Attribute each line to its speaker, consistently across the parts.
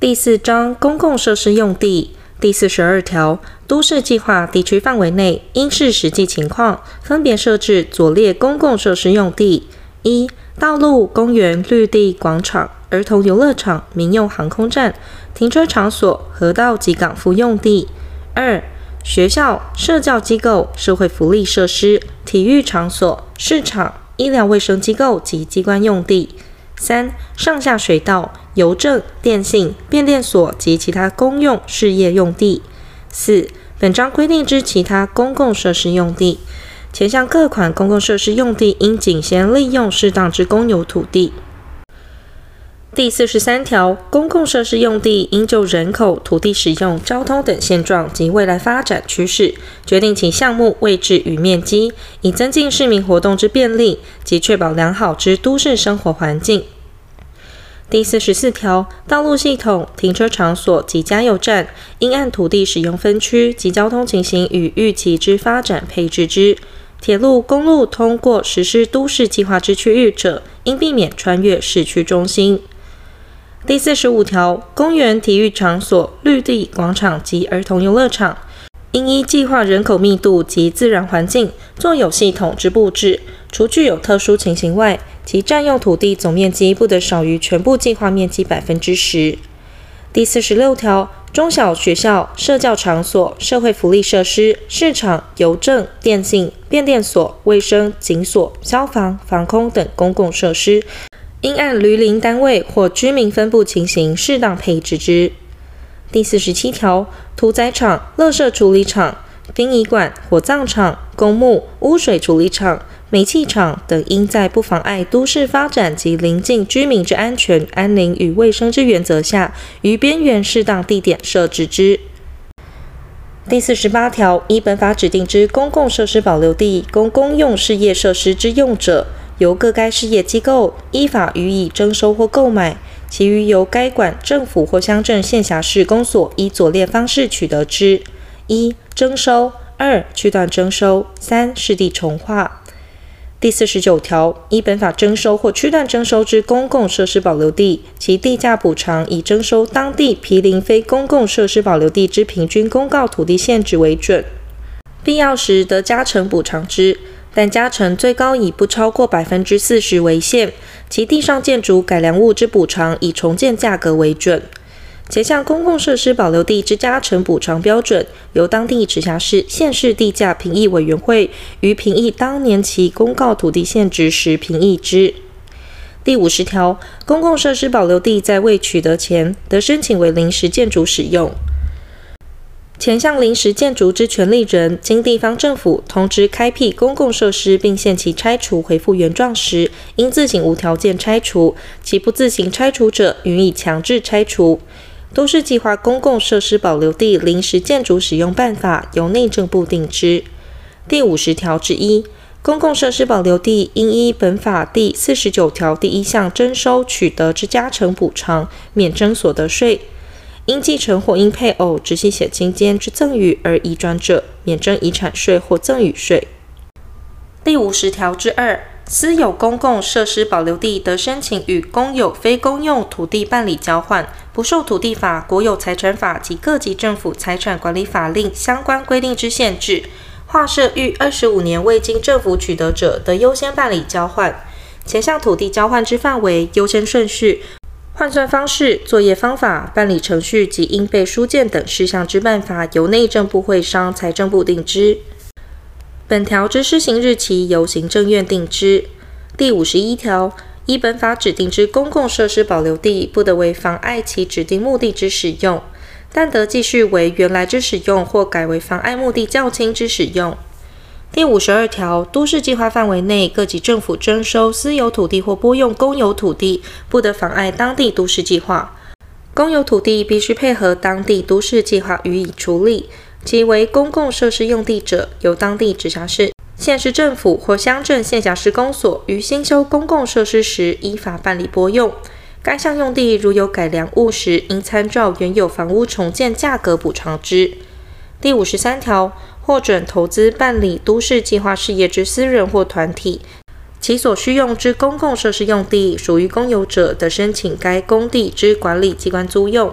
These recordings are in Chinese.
Speaker 1: 第四章公共设施用地。第四十二条，都市计划地区范围内，应视实际情况，分别设置左列公共设施用地：一、道路、公园、绿地、广场、儿童游乐场、民用航空站、停车场所、河道及港埠用地；二、学校、社教机构、社会福利设施、体育场所、市场、医疗卫生机构及机关用地。三、上下水道、邮政、电信、变电所及其他公用事业用地。四、本章规定之其他公共设施用地。前项各款公共设施用地应仅先利用适当之公有土地。第四十三条，公共设施用地应就人口、土地使用、交通等现状及未来发展趋势，决定其项目位置与面积，以增进市民活动之便利及确保良好之都市生活环境。第四十四条，道路系统、停车场所及加油站，应按土地使用分区及交通情形与预期之发展配置之。铁路、公路通过实施都市计划之区域者，应避免穿越市区中心。第四十五条，公园、体育场所、绿地广场及儿童游乐场，应依计划人口密度及自然环境，做有系统之布置。除具有特殊情形外，其占用土地总面积不得少于全部计划面积百分之十。第四十六条，中小学校、社教场所、社会福利设施、市场、邮政、电信、变电所、卫生、警所、消防、防空等公共设施，应按邻里单位或居民分布情形适当配置之。第四十七条，屠宰场、垃圾处理厂、殡仪馆、火葬场、公墓、污水处理厂。煤气厂等，应在不妨碍都市发展及邻近居民之安全、安宁与卫生之原则下，于边缘适当地点设置之。第四十八条，依本法指定之公共设施保留地供公用事业设施之用者，由各该事业机构依法予以征收或购买，其余由该管政府或乡镇县辖市公所依左列方式取得之：一、征收；二、区段征收；三、市地重划。第四十九条，依本法征收或区段征收之公共设施保留地，其地价补偿以征收当地毗邻非公共设施保留地之平均公告土地限值为准，必要时得加成补偿之，但加成最高以不超过百分之四十为限。其地上建筑改良物之补偿以重建价格为准。前项公共设施保留地之加成补偿标准，由当地直辖市、县市地价评议委员会于评议当年其公告土地现值时评议之。第五十条，公共设施保留地在未取得前，得申请为临时建筑使用。前项临时建筑之权利人，经地方政府通知开辟公共设施，并限期拆除恢复原状时，应自行无条件拆除；其不自行拆除者，予以强制拆除。都市计划公共设施保留地临时建筑使用办法由内政部定之。第五十条之一，公共设施保留地应依本法第四十九条第一项征收取得之加成补偿，免征所得税；因继承或因配偶、直系血亲间之赠与而移转者，免征遗产税或赠与税。第五十条之二。私有公共设施保留地得申请与公有非公用土地办理交换，不受土地法、国有财产法及各级政府财产管理法令相关规定之限制。划设逾二十五年未经政府取得者，得优先办理交换。前项土地交换之范围、优先顺序、换算方式、作业方法、办理程序及应备书件等事项之办法，由内政部会商财政部定之。本条之施行日期由行政院定之。第五十一条，依本法指定之公共设施保留地，不得为妨碍其指定目的之使用，但得继续为原来之使用，或改为妨碍目的较轻之使用。第五十二条，都市计划范围内各级政府征收私有土地或拨用公有土地，不得妨碍当地都市计划。公有土地必须配合当地都市计划予以处理。其为公共设施用地者，由当地直辖市、县市政府或乡镇县辖市公所于兴修公共设施时，依法办理拨用。该项用地如有改良物时，应参照原有房屋重建价格补偿之。第五十三条，获准投资办理都市计划事业之私人或团体，其所需用之公共设施用地属于公有者的，申请该工地之管理机关租用；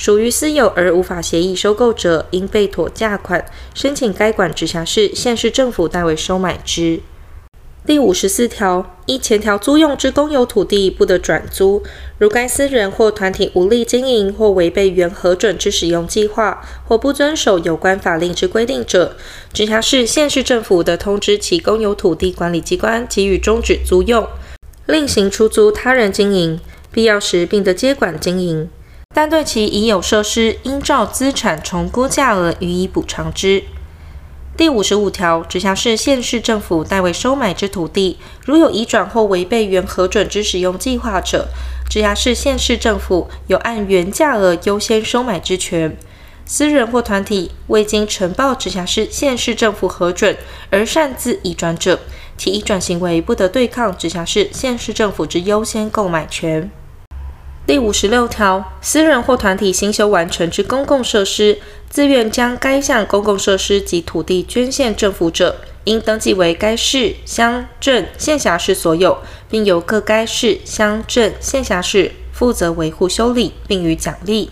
Speaker 1: 属于私有而无法协议收购者，应备妥价款，申请该管直辖市、县市政府代为收买之。第五十四条，依前条租用之公有土地不得转租，如该私人或团体无力经营或违背原核准之使用计划，或不遵守有关法令之规定者，直辖市、县市政府得通知其公有土地管理机关，给予终止租用，另行出租他人经营，必要时并得接管经营，但对其已有设施，应照资产重估价额予以补偿之。第五十五条，直辖市、县市政府代为收买之土地，如有移转或违背原核准之使用计划者，直辖市、县市政府有按原价额优先收买之权。私人或团体未经呈报直辖市、县市政府核准而擅自移转者，其移转行为不得对抗直辖市、县市政府之优先购买权。第五十六条，私人或团体新修完成之公共设施，自愿将该项公共设施及土地捐献政府者，应登记为该市、乡、镇、县辖市所有，并由各该市、乡、镇、县辖市负责维护修理，并予奖励。